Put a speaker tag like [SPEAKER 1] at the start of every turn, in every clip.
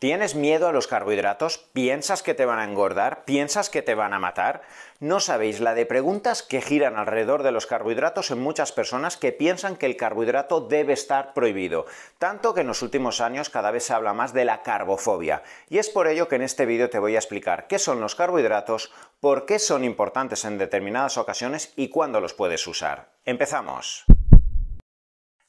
[SPEAKER 1] ¿Tienes miedo a los carbohidratos? ¿Piensas que te van a engordar? ¿Piensas que te van a matar? No sabéis la de preguntas que giran alrededor de los carbohidratos en muchas personas que piensan que el carbohidrato debe estar prohibido, tanto que en los últimos años cada vez se habla más de la carbofobia. Y es por ello que en este vídeo te voy a explicar qué son los carbohidratos, por qué son importantes en determinadas ocasiones y cuándo los puedes usar. ¡Empezamos!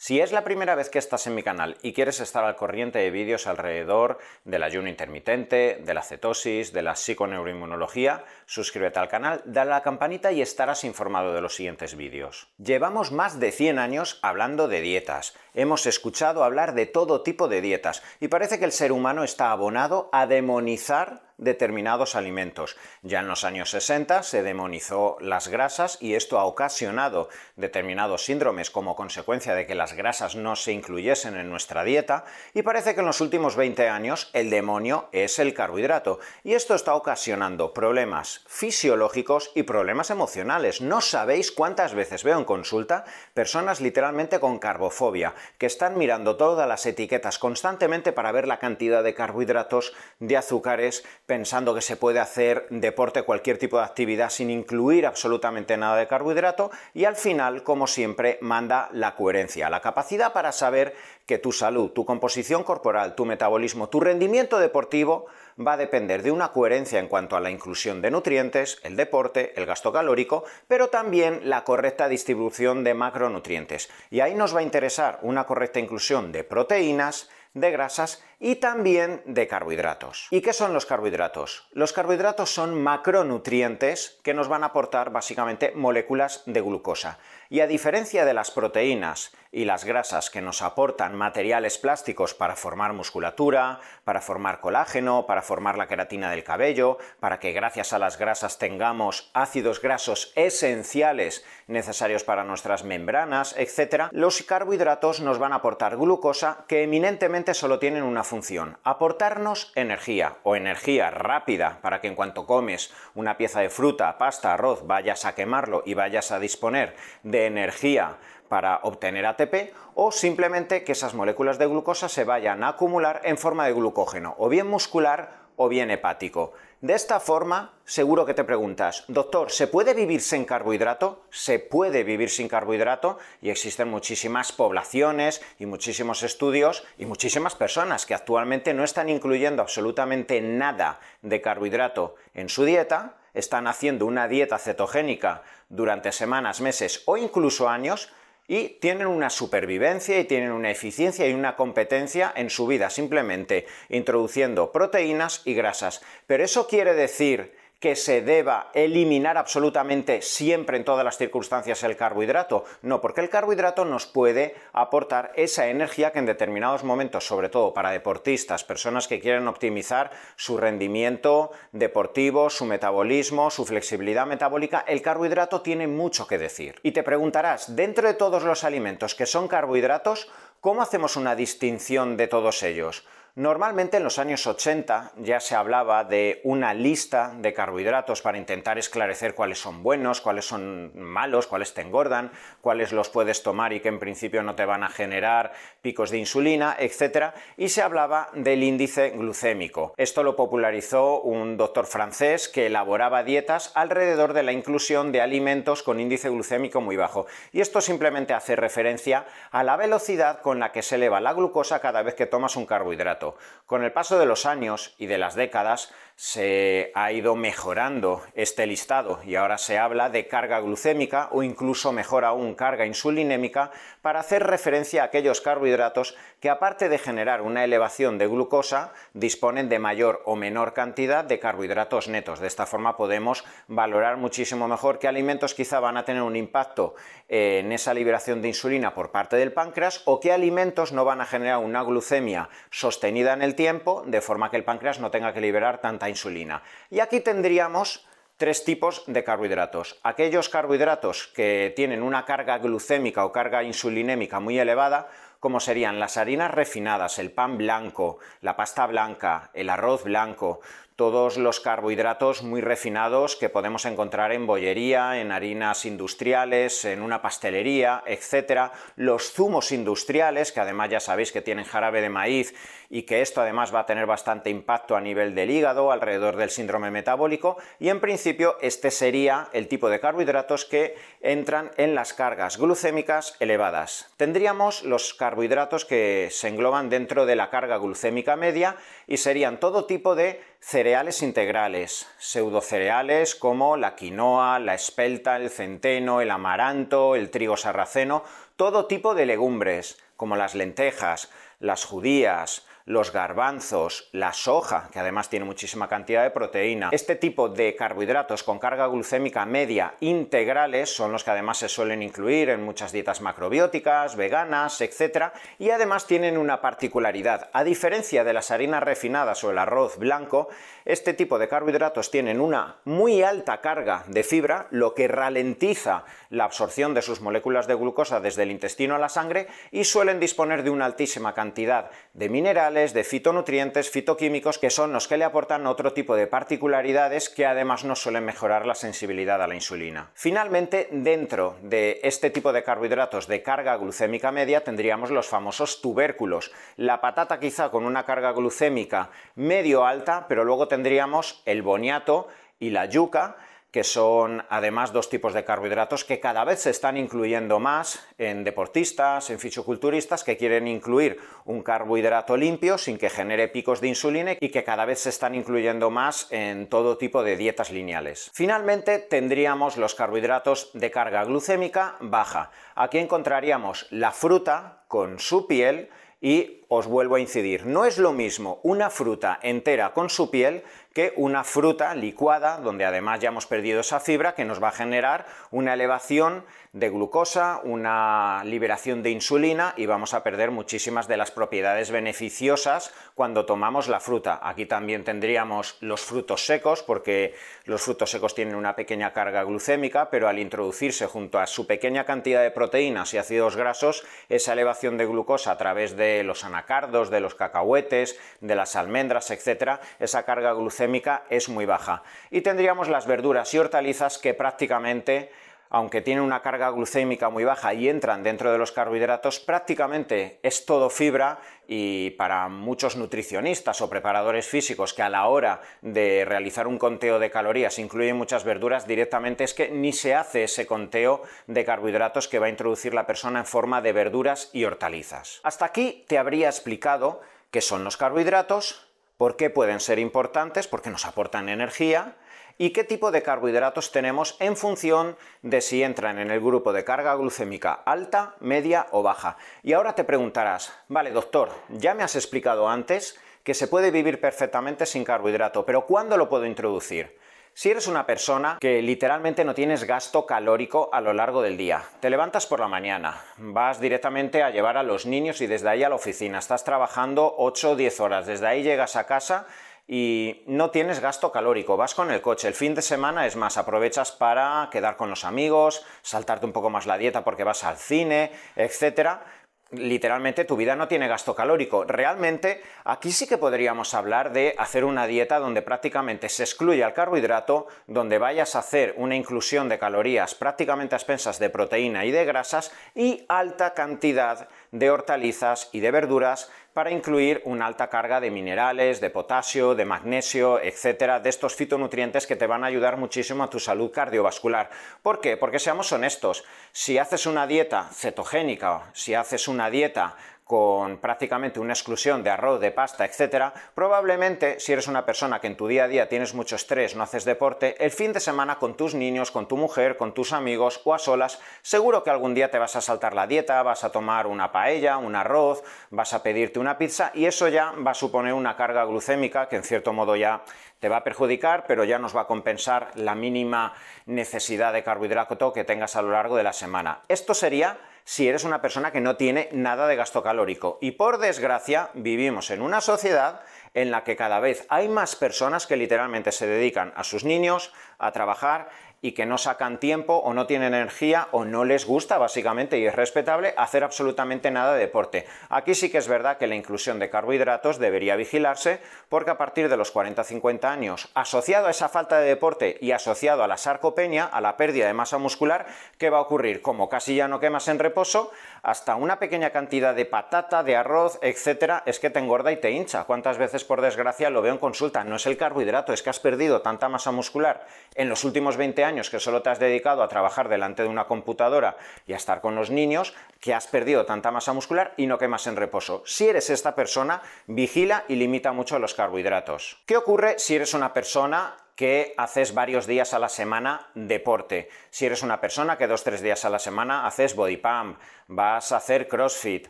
[SPEAKER 1] Si es la primera vez que estás en mi canal y quieres estar al corriente de vídeos alrededor del ayuno intermitente, de la cetosis, de la psiconeuroinmunología, suscríbete al canal, dale a la campanita y estarás informado de los siguientes vídeos. Llevamos más de 100 años hablando de dietas. Hemos escuchado hablar de todo tipo de dietas y parece que el ser humano está abonado a demonizar determinados alimentos. Ya en los años 60 se demonizó las grasas y esto ha ocasionado determinados síndromes como consecuencia de que las grasas no se incluyesen en nuestra dieta y parece que en los últimos 20 años el demonio es el carbohidrato y esto está ocasionando problemas fisiológicos y problemas emocionales. No sabéis cuántas veces veo en consulta personas literalmente con carbofobia que están mirando todas las etiquetas constantemente para ver la cantidad de carbohidratos, de azúcares, pensando que se puede hacer deporte, cualquier tipo de actividad sin incluir absolutamente nada de carbohidrato y al final, como siempre, manda la coherencia, la capacidad para saber que tu salud, tu composición corporal, tu metabolismo, tu rendimiento deportivo va a depender de una coherencia en cuanto a la inclusión de nutrientes, el deporte, el gasto calórico, pero también la correcta distribución de macronutrientes. Y ahí nos va a interesar una correcta inclusión de proteínas, de grasas y también de carbohidratos. ¿Y qué son los carbohidratos? Los carbohidratos son macronutrientes que nos van a aportar básicamente moléculas de glucosa. Y a diferencia de las proteínas y las grasas que nos aportan materiales plásticos para formar musculatura, para formar colágeno, para formar la queratina del cabello, para que gracias a las grasas tengamos ácidos grasos esenciales necesarios para nuestras membranas, etc., los carbohidratos nos van a aportar glucosa que eminentemente solo tienen una función, aportarnos energía o energía rápida para que en cuanto comes una pieza de fruta, pasta, arroz, vayas a quemarlo y vayas a disponer de energía para obtener ATP o simplemente que esas moléculas de glucosa se vayan a acumular en forma de glucógeno, o bien muscular o bien hepático. De esta forma, seguro que te preguntas, doctor, ¿se puede vivir sin carbohidrato? ¿Se puede vivir sin carbohidrato? Y existen muchísimas poblaciones y muchísimos estudios y muchísimas personas que actualmente no están incluyendo absolutamente nada de carbohidrato en su dieta, están haciendo una dieta cetogénica durante semanas, meses o incluso años y tienen una supervivencia y tienen una eficiencia y una competencia en su vida, simplemente introduciendo proteínas y grasas. Pero eso quiere decir que se deba eliminar absolutamente siempre en todas las circunstancias el carbohidrato. No, porque el carbohidrato nos puede aportar esa energía que en determinados momentos, sobre todo para deportistas, personas que quieren optimizar su rendimiento deportivo, su metabolismo, su flexibilidad metabólica, el carbohidrato tiene mucho que decir. Y te preguntarás, dentro de todos los alimentos que son carbohidratos, ¿cómo hacemos una distinción de todos ellos? Normalmente en los años 80 ya se hablaba de una lista de carbohidratos para intentar esclarecer cuáles son buenos, cuáles son malos, cuáles te engordan, cuáles los puedes tomar y que en principio no te van a generar picos de insulina, etc. Y se hablaba del índice glucémico. Esto lo popularizó un doctor francés que elaboraba dietas alrededor de la inclusión de alimentos con índice glucémico muy bajo. Y esto simplemente hace referencia a la velocidad con la que se eleva la glucosa cada vez que tomas un carbohidrato. Con el paso de los años y de las décadas se ha ido mejorando este listado y ahora se habla de carga glucémica o incluso mejor aún carga insulinémica para hacer referencia a aquellos carbohidratos que aparte de generar una elevación de glucosa disponen de mayor o menor cantidad de carbohidratos netos. De esta forma podemos valorar muchísimo mejor qué alimentos quizá van a tener un impacto en esa liberación de insulina por parte del páncreas o qué alimentos no van a generar una glucemia sostenida en el tiempo, de forma que el páncreas no tenga que liberar tanta insulina. Y aquí tendríamos tres tipos de carbohidratos. Aquellos carbohidratos que tienen una carga glucémica o carga insulinémica muy elevada, como serían las harinas refinadas, el pan blanco, la pasta blanca, el arroz blanco, todos los carbohidratos muy refinados que podemos encontrar en bollería, en harinas industriales, en una pastelería, etc. Los zumos industriales, que además ya sabéis que tienen jarabe de maíz y que esto además va a tener bastante impacto a nivel del hígado, alrededor del síndrome metabólico, y en principio este sería el tipo de carbohidratos que entran en las cargas glucémicas elevadas. Tendríamos los carbohidratos que se engloban dentro de la carga glucémica media y serían todo tipo de cereales integrales, pseudocereales como la quinoa, la espelta, el centeno, el amaranto, el trigo sarraceno, todo tipo de legumbres como las lentejas, las judías, los garbanzos, la soja, que además tiene muchísima cantidad de proteína. Este tipo de carbohidratos con carga glucémica media integrales son los que además se suelen incluir en muchas dietas macrobióticas, veganas, etc. Y además tienen una particularidad. A diferencia de las harinas refinadas o el arroz blanco, este tipo de carbohidratos tienen una muy alta carga de fibra, lo que ralentiza la absorción de sus moléculas de glucosa desde el intestino a la sangre y suelen disponer de una altísima cantidad de minerales de fitonutrientes, fitoquímicos, que son los que le aportan otro tipo de particularidades que además no suelen mejorar la sensibilidad a la insulina. Finalmente, dentro de este tipo de carbohidratos de carga glucémica media tendríamos los famosos tubérculos. La patata quizá con una carga glucémica medio alta, pero luego tendríamos el boniato y la yuca, que son además dos tipos de carbohidratos que cada vez se están incluyendo más en deportistas, en fisioculturistas que quieren incluir un carbohidrato limpio sin que genere picos de insulina y que cada vez se están incluyendo más en todo tipo de dietas lineales. Finalmente tendríamos los carbohidratos de carga glucémica baja. Aquí encontraríamos la fruta con su piel y os vuelvo a incidir, no es lo mismo una fruta entera con su piel que una fruta licuada, donde además ya hemos perdido esa fibra, que nos va a generar una elevación de glucosa, una liberación de insulina y vamos a perder muchísimas de las propiedades beneficiosas cuando tomamos la fruta. Aquí también tendríamos los frutos secos, porque los frutos secos tienen una pequeña carga glucémica, pero al introducirse junto a su pequeña cantidad de proteínas y ácidos grasos, esa elevación de glucosa a través de los anacardos, de los cacahuetes, de las almendras, etc., esa carga glucémica es muy baja. Y tendríamos las verduras y hortalizas que prácticamente aunque tienen una carga glucémica muy baja y entran dentro de los carbohidratos, prácticamente es todo fibra y para muchos nutricionistas o preparadores físicos que a la hora de realizar un conteo de calorías incluyen muchas verduras, directamente es que ni se hace ese conteo de carbohidratos que va a introducir la persona en forma de verduras y hortalizas. Hasta aquí te habría explicado qué son los carbohidratos, por qué pueden ser importantes, porque nos aportan energía, y qué tipo de carbohidratos tenemos en función de si entran en el grupo de carga glucémica alta, media o baja. Y ahora te preguntarás, vale doctor, ya me has explicado antes que se puede vivir perfectamente sin carbohidrato, pero ¿cuándo lo puedo introducir? Si eres una persona que literalmente no tienes gasto calórico a lo largo del día, te levantas por la mañana, vas directamente a llevar a los niños y desde ahí a la oficina, estás trabajando 8 o 10 horas, desde ahí llegas a casa y no tienes gasto calórico, vas con el coche, el fin de semana es más, aprovechas para quedar con los amigos, saltarte un poco más la dieta porque vas al cine, etcétera, literalmente tu vida no tiene gasto calórico. Realmente aquí sí que podríamos hablar de hacer una dieta donde prácticamente se excluye el carbohidrato, donde vayas a hacer una inclusión de calorías prácticamente expensas de proteína y de grasas y alta cantidad de hortalizas y de verduras para incluir una alta carga de minerales, de potasio, de magnesio, etcétera, de estos fitonutrientes que te van a ayudar muchísimo a tu salud cardiovascular. ¿Por qué? Porque seamos honestos, si haces una dieta cetogénica, si haces una dieta con prácticamente una exclusión de arroz, de pasta, etcétera, probablemente si eres una persona que en tu día a día tienes mucho estrés, no haces deporte, el fin de semana con tus niños, con tu mujer, con tus amigos o a solas, seguro que algún día te vas a saltar la dieta, vas a tomar una paella, un arroz, vas a pedirte una pizza y eso ya va a suponer una carga glucémica que en cierto modo ya te va a perjudicar, pero ya nos va a compensar la mínima necesidad de carbohidrato que tengas a lo largo de la semana. Esto sería si eres una persona que no tiene nada de gasto calórico. Y por desgracia vivimos en una sociedad en la que cada vez hay más personas que literalmente se dedican a sus niños, a trabajar y que no sacan tiempo o no tienen energía o no les gusta básicamente y es respetable hacer absolutamente nada de deporte. Aquí sí que es verdad que la inclusión de carbohidratos debería vigilarse porque a partir de los 40-50 años, asociado a esa falta de deporte y asociado a la sarcopenia, a la pérdida de masa muscular, ¿qué va a ocurrir? Como casi ya no quemas en reposo, hasta una pequeña cantidad de patata, de arroz, etcétera, es que te engorda y te hincha. ¿Cuántas veces por desgracia lo veo en consulta? No es el carbohidrato, es que has perdido tanta masa muscular en los últimos 20 años que solo te has dedicado a trabajar delante de una computadora y a estar con los niños, que has perdido tanta masa muscular y no quemas en reposo. Si eres esta persona, vigila y limita mucho los carbohidratos. ¿Qué ocurre si eres una persona que haces varios días a la semana deporte. Si eres una persona que dos tres días a la semana haces body pump, vas a hacer crossfit,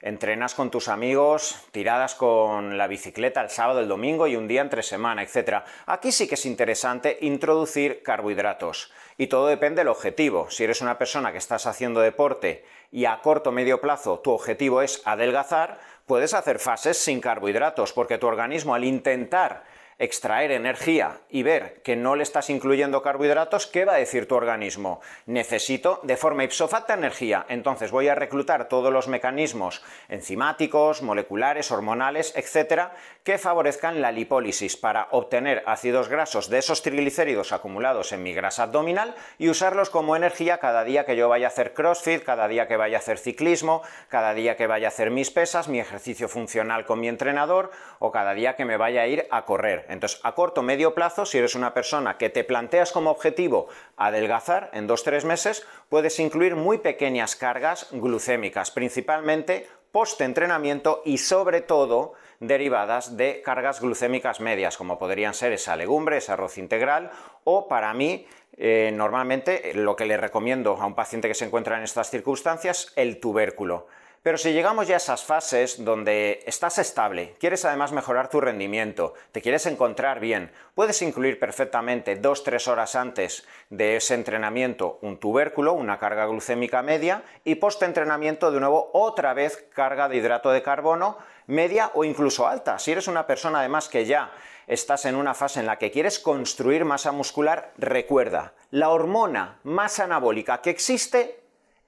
[SPEAKER 1] entrenas con tus amigos, tiradas con la bicicleta el sábado, el domingo y un día entre semana, etc. Aquí sí que es interesante introducir carbohidratos. Y todo depende del objetivo. Si eres una persona que estás haciendo deporte y a corto o medio plazo tu objetivo es adelgazar, puedes hacer fases sin carbohidratos, porque tu organismo al intentar extraer energía y ver que no le estás incluyendo carbohidratos, ¿qué va a decir tu organismo? Necesito de forma ipso facto energía, entonces voy a reclutar todos los mecanismos enzimáticos, moleculares, hormonales, etcétera, que favorezcan la lipólisis para obtener ácidos grasos de esos triglicéridos acumulados en mi grasa abdominal y usarlos como energía cada día que yo vaya a hacer crossfit, cada día que vaya a hacer ciclismo, cada día que vaya a hacer mis pesas, mi ejercicio funcional con mi entrenador o cada día que me vaya a ir a correr. Entonces, a corto medio plazo, si eres una persona que te planteas como objetivo adelgazar en 2-3 meses, puedes incluir muy pequeñas cargas glucémicas, principalmente post-entrenamiento y sobre todo derivadas de cargas glucémicas medias, como podrían ser esa legumbre, ese arroz integral o para mí eh, normalmente lo que le recomiendo a un paciente que se encuentra en estas circunstancias, el tubérculo. Pero si llegamos ya a esas fases donde estás estable, quieres además mejorar tu rendimiento, te quieres encontrar bien, puedes incluir perfectamente 2-3 horas antes de ese entrenamiento un tubérculo, una carga glucémica media y post-entrenamiento de nuevo otra vez carga de hidrato de carbono media o incluso alta. Si eres una persona además que ya estás en una fase en la que quieres construir masa muscular, recuerda, la hormona más anabólica que existe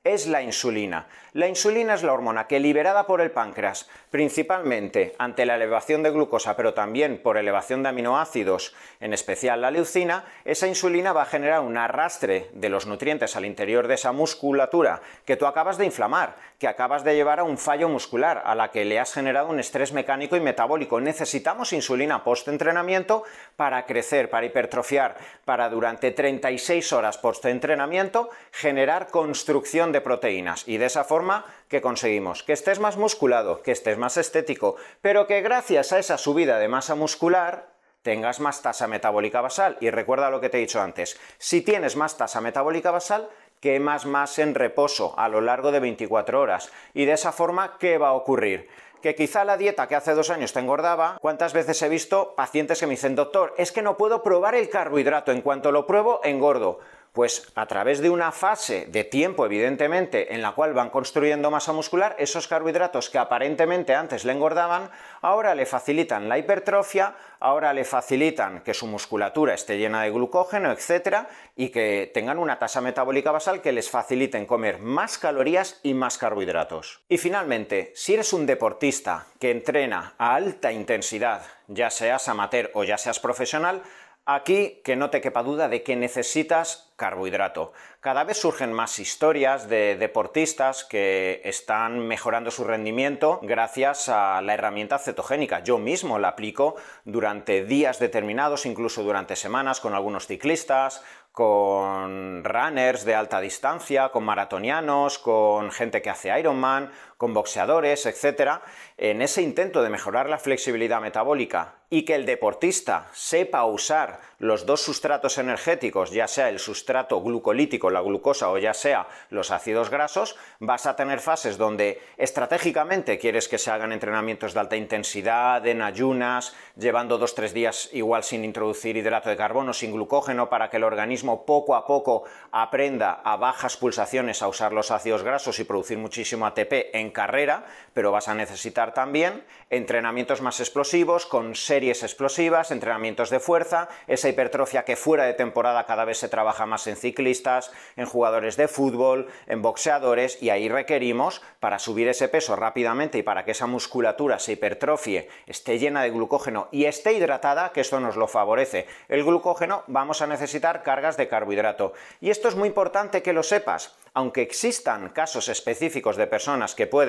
[SPEAKER 1] es la insulina. La insulina es la hormona que liberada por el páncreas, principalmente ante la elevación de glucosa, pero también por elevación de aminoácidos, en especial la leucina, esa insulina va a generar un arrastre de los nutrientes al interior de esa musculatura que tú acabas de inflamar, que acabas de llevar a un fallo muscular, a la que le has generado un estrés mecánico y metabólico. Necesitamos insulina post-entrenamiento para crecer, para hipertrofiar, para durante 36 horas post-entrenamiento generar construcción de proteínas y de esa forma que conseguimos que estés más musculado, que estés más estético, pero que gracias a esa subida de masa muscular tengas más tasa metabólica basal. Y recuerda lo que te he dicho antes, si tienes más tasa metabólica basal, quemas más en reposo a lo largo de 24 horas. Y de esa forma, ¿qué va a ocurrir? que quizá la dieta que hace dos años te engordaba, ¿cuántas veces he visto pacientes que me dicen, doctor, es que no puedo probar el carbohidrato, en cuanto lo pruebo, engordo? Pues a través de una fase de tiempo, evidentemente, en la cual van construyendo masa muscular, esos carbohidratos que aparentemente antes le engordaban, ahora le facilitan la hipertrofia, ahora le facilitan que su musculatura esté llena de glucógeno, etcétera, y que tengan una tasa metabólica basal que les faciliten comer más calorías y más carbohidratos. Y finalmente, si eres un deportista que entrena a alta intensidad, ya seas amateur o ya seas profesional, Aquí que no te quepa duda de que necesitas carbohidrato. Cada vez surgen más historias de deportistas que están mejorando su rendimiento gracias a la herramienta cetogénica. Yo mismo la aplico durante días determinados, incluso durante semanas, con algunos ciclistas, con runners de alta distancia, con maratonianos, con gente que hace Ironman, con boxeadores, etc., en ese intento de mejorar la flexibilidad metabólica y que el deportista sepa usar los dos sustratos energéticos, ya sea el sustrato glucolítico, la glucosa, o ya sea los ácidos grasos, vas a tener fases donde estratégicamente quieres que se hagan entrenamientos de alta intensidad, en ayunas, llevando dos tres días igual sin introducir hidrato de carbono, sin glucógeno, para que el organismo poco a poco aprenda a bajas pulsaciones a usar los ácidos grasos y producir muchísimo ATP en carrera, pero vas a necesitar también entrenamientos más explosivos, con series explosivas, entrenamientos de fuerza, esa hipertrofia que fuera de temporada cada vez se trabaja más en ciclistas, en jugadores de fútbol, en boxeadores, y ahí requerimos, para subir ese peso rápidamente y para que esa musculatura se hipertrofie, esté llena de glucógeno y esté hidratada, que esto nos lo favorece. El glucógeno vamos a necesitar cargas de carbohidrato. Y esto es muy importante que lo sepas aunque existan casos específicos de personas que pueden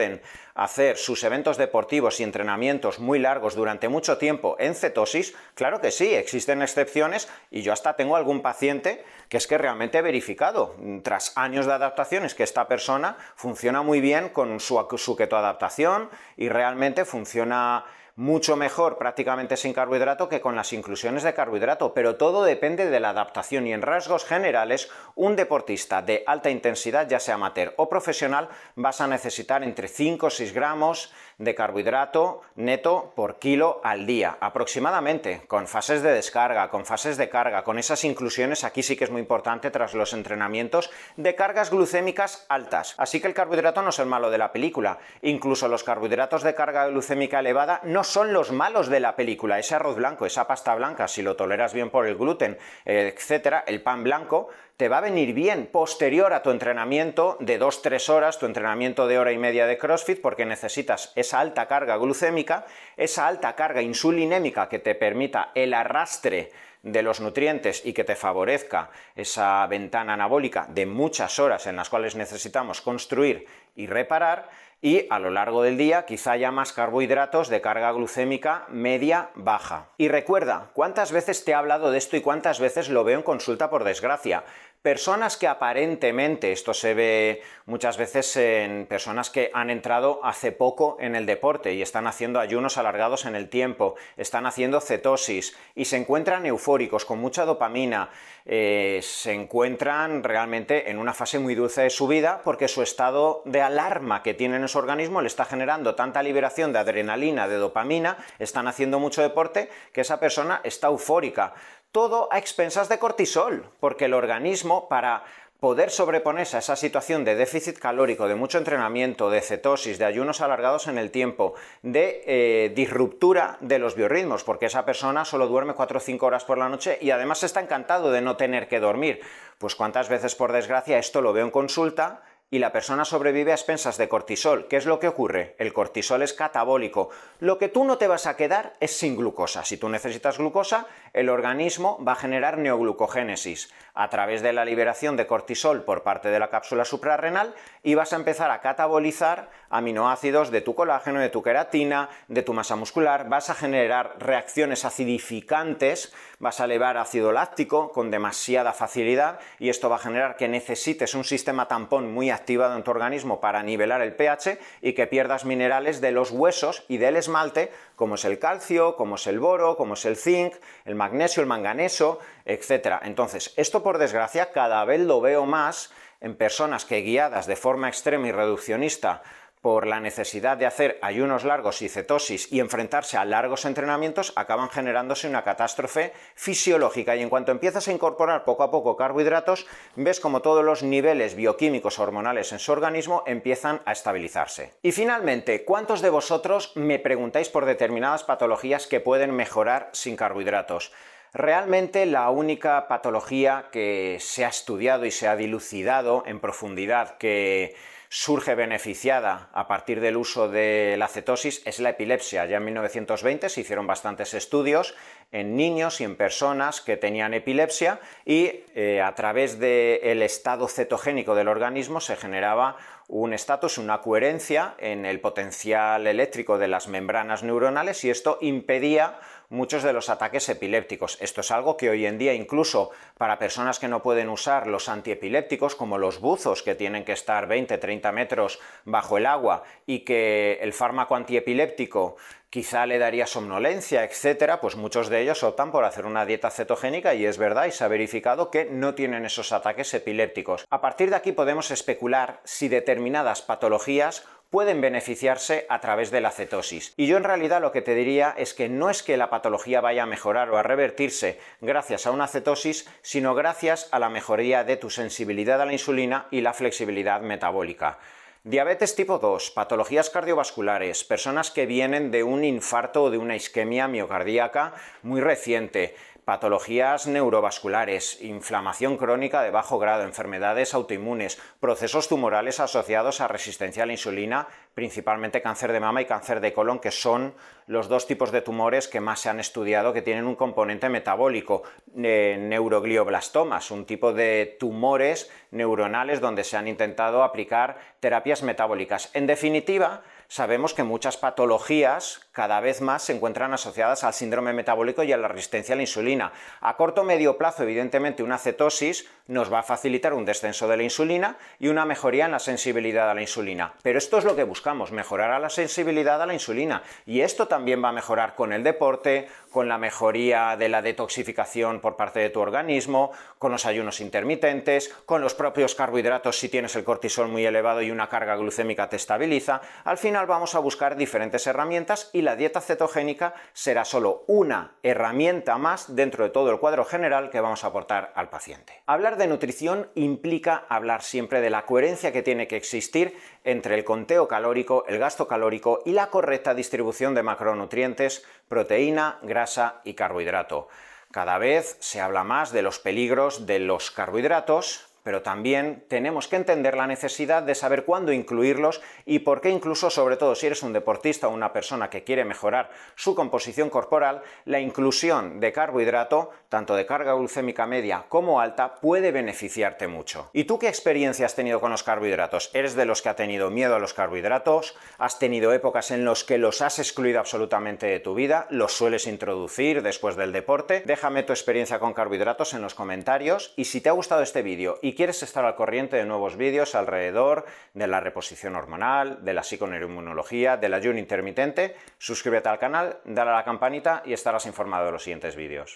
[SPEAKER 1] hacer sus eventos deportivos y entrenamientos muy largos durante mucho tiempo en cetosis, claro que sí, existen excepciones y yo hasta tengo algún paciente que es que realmente he verificado, tras años de adaptaciones, que esta persona funciona muy bien con su, su ketoadaptación y realmente funciona mucho mejor prácticamente sin carbohidrato que con las inclusiones de carbohidrato, pero todo depende de la adaptación y en rasgos generales un deportista de alta intensidad, ya sea amateur o profesional, vas a necesitar entre 5 o 6 gramos de carbohidrato neto por kilo al día, aproximadamente, con fases de descarga, con fases de carga, con esas inclusiones, aquí sí que es muy importante tras los entrenamientos, de cargas glucémicas altas. Así que el carbohidrato no es el malo de la película, incluso los carbohidratos de carga glucémica elevada no son los malos de la película, ese arroz blanco, esa pasta blanca, si lo toleras bien por el gluten, etcétera, el pan blanco, te va a venir bien posterior a tu entrenamiento de 2-3 horas, tu entrenamiento de hora y media de CrossFit, porque necesitas esa alta carga glucémica, esa alta carga insulinémica que te permita el arrastre de los nutrientes y que te favorezca esa ventana anabólica de muchas horas en las cuales necesitamos construir y reparar, y a lo largo del día quizá haya más carbohidratos de carga glucémica media baja. Y recuerda, ¿cuántas veces te he hablado de esto y cuántas veces lo veo en consulta por desgracia? Personas que aparentemente, esto se ve muchas veces en personas que han entrado hace poco en el deporte y están haciendo ayunos alargados en el tiempo, están haciendo cetosis y se encuentran eufóricos, con mucha dopamina, eh, se encuentran realmente en una fase muy dulce de su vida porque su estado de alarma que tiene en su organismo le está generando tanta liberación de adrenalina, de dopamina, están haciendo mucho deporte que esa persona está eufórica todo a expensas de cortisol, porque el organismo para poder sobreponerse a esa situación de déficit calórico, de mucho entrenamiento, de cetosis, de ayunos alargados en el tiempo, de eh, disruptura de los biorritmos, porque esa persona solo duerme 4 o 5 horas por la noche y además está encantado de no tener que dormir. Pues cuántas veces por desgracia esto lo veo en consulta y la persona sobrevive a expensas de cortisol. ¿Qué es lo que ocurre? El cortisol es catabólico. Lo que tú no te vas a quedar es sin glucosa. Si tú necesitas glucosa, el organismo va a generar neoglucogénesis a través de la liberación de cortisol por parte de la cápsula suprarrenal y vas a empezar a catabolizar aminoácidos de tu colágeno, de tu queratina, de tu masa muscular, vas a generar reacciones acidificantes, vas a elevar ácido láctico con demasiada facilidad y esto va a generar que necesites un sistema tampón muy activado en tu organismo para nivelar el pH y que pierdas minerales de los huesos y del esmalte, como es el calcio, como es el boro, como es el zinc, el magnesio, el manganeso, etc. Entonces, esto por desgracia cada vez lo veo más en personas que guiadas de forma extrema y reduccionista por la necesidad de hacer ayunos largos y cetosis y enfrentarse a largos entrenamientos, acaban generándose una catástrofe fisiológica. Y en cuanto empiezas a incorporar poco a poco carbohidratos, ves como todos los niveles bioquímicos hormonales en su organismo empiezan a estabilizarse. Y finalmente, ¿cuántos de vosotros me preguntáis por determinadas patologías que pueden mejorar sin carbohidratos? Realmente la única patología que se ha estudiado y se ha dilucidado en profundidad que surge beneficiada a partir del uso de la cetosis es la epilepsia. Ya en 1920 se hicieron bastantes estudios en niños y en personas que tenían epilepsia y eh, a través del estado cetogénico del organismo se generaba un estatus, una coherencia en el potencial eléctrico de las membranas neuronales y esto impedía muchos de los ataques epilépticos. Esto es algo que hoy en día incluso para personas que no pueden usar los antiepilépticos como los buzos que tienen que estar 20-30 metros bajo el agua y que el fármaco antiepiléptico quizá le daría somnolencia, etcétera, pues muchos de ellos optan por hacer una dieta cetogénica y es verdad y se ha verificado que no tienen esos ataques epilépticos. A partir de aquí podemos especular si determinadas patologías pueden beneficiarse a través de la cetosis. Y yo en realidad lo que te diría es que no es que la patología vaya a mejorar o a revertirse gracias a una cetosis, sino gracias a la mejoría de tu sensibilidad a la insulina y la flexibilidad metabólica. Diabetes tipo 2, patologías cardiovasculares, personas que vienen de un infarto o de una isquemia miocardíaca muy reciente, patologías neurovasculares, inflamación crónica de bajo grado, enfermedades autoinmunes, procesos tumorales asociados a resistencia a la insulina, principalmente cáncer de mama y cáncer de colon, que son los dos tipos de tumores que más se han estudiado que tienen un componente metabólico, eh, neuroglioblastomas, un tipo de tumores neuronales donde se han intentado aplicar terapias metabólicas. En definitiva, sabemos que muchas patologías cada vez más se encuentran asociadas al síndrome metabólico y a la resistencia a la insulina. A corto o medio plazo, evidentemente, una cetosis nos va a facilitar un descenso de la insulina y una mejoría en la sensibilidad a la insulina. Pero esto es lo que buscamos, mejorar a la sensibilidad a la insulina. Y esto también va a mejorar con el deporte, con la mejoría de la detoxificación por parte de tu organismo, con los ayunos intermitentes, con los propios carbohidratos si tienes el cortisol muy elevado y una carga glucémica te estabiliza. Al final vamos a buscar diferentes herramientas y la dieta cetogénica será solo una herramienta más dentro de todo el cuadro general que vamos a aportar al paciente. Hablar de nutrición implica hablar siempre de la coherencia que tiene que existir entre el conteo calórico, el gasto calórico y la correcta distribución de macronutrientes, proteína, grasa y carbohidrato. Cada vez se habla más de los peligros de los carbohidratos, pero también tenemos que entender la necesidad de saber cuándo incluirlos y por qué incluso, sobre todo si eres un deportista o una persona que quiere mejorar su composición corporal, la inclusión de carbohidrato, tanto de carga glucémica media como alta, puede beneficiarte mucho. ¿Y tú qué experiencia has tenido con los carbohidratos? ¿Eres de los que ha tenido miedo a los carbohidratos? ¿Has tenido épocas en las que los has excluido absolutamente de tu vida? ¿Los sueles introducir después del deporte? Déjame tu experiencia con carbohidratos en los comentarios y si te ha gustado este vídeo y quieres estar al corriente de nuevos vídeos alrededor de la reposición hormonal, de la psiconeuroinmunología, del ayuno intermitente, suscríbete al canal, dale a la campanita y estarás informado de los siguientes vídeos.